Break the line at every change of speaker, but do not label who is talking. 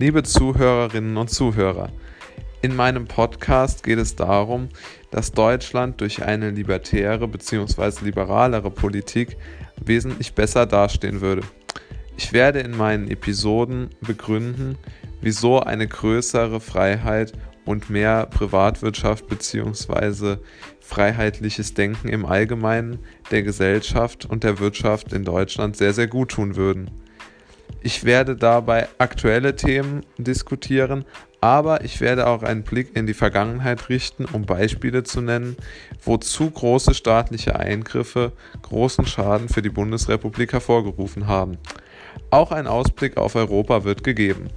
Liebe Zuhörerinnen und Zuhörer, in meinem Podcast geht es darum, dass Deutschland durch eine libertäre bzw. liberalere Politik wesentlich besser dastehen würde. Ich werde in meinen Episoden begründen, wieso eine größere Freiheit und mehr Privatwirtschaft bzw. freiheitliches Denken im Allgemeinen der Gesellschaft und der Wirtschaft in Deutschland sehr, sehr gut tun würden. Ich werde dabei aktuelle Themen diskutieren, aber ich werde auch einen Blick in die Vergangenheit richten, um Beispiele zu nennen, wo zu große staatliche Eingriffe großen Schaden für die Bundesrepublik hervorgerufen haben. Auch ein Ausblick auf Europa wird gegeben.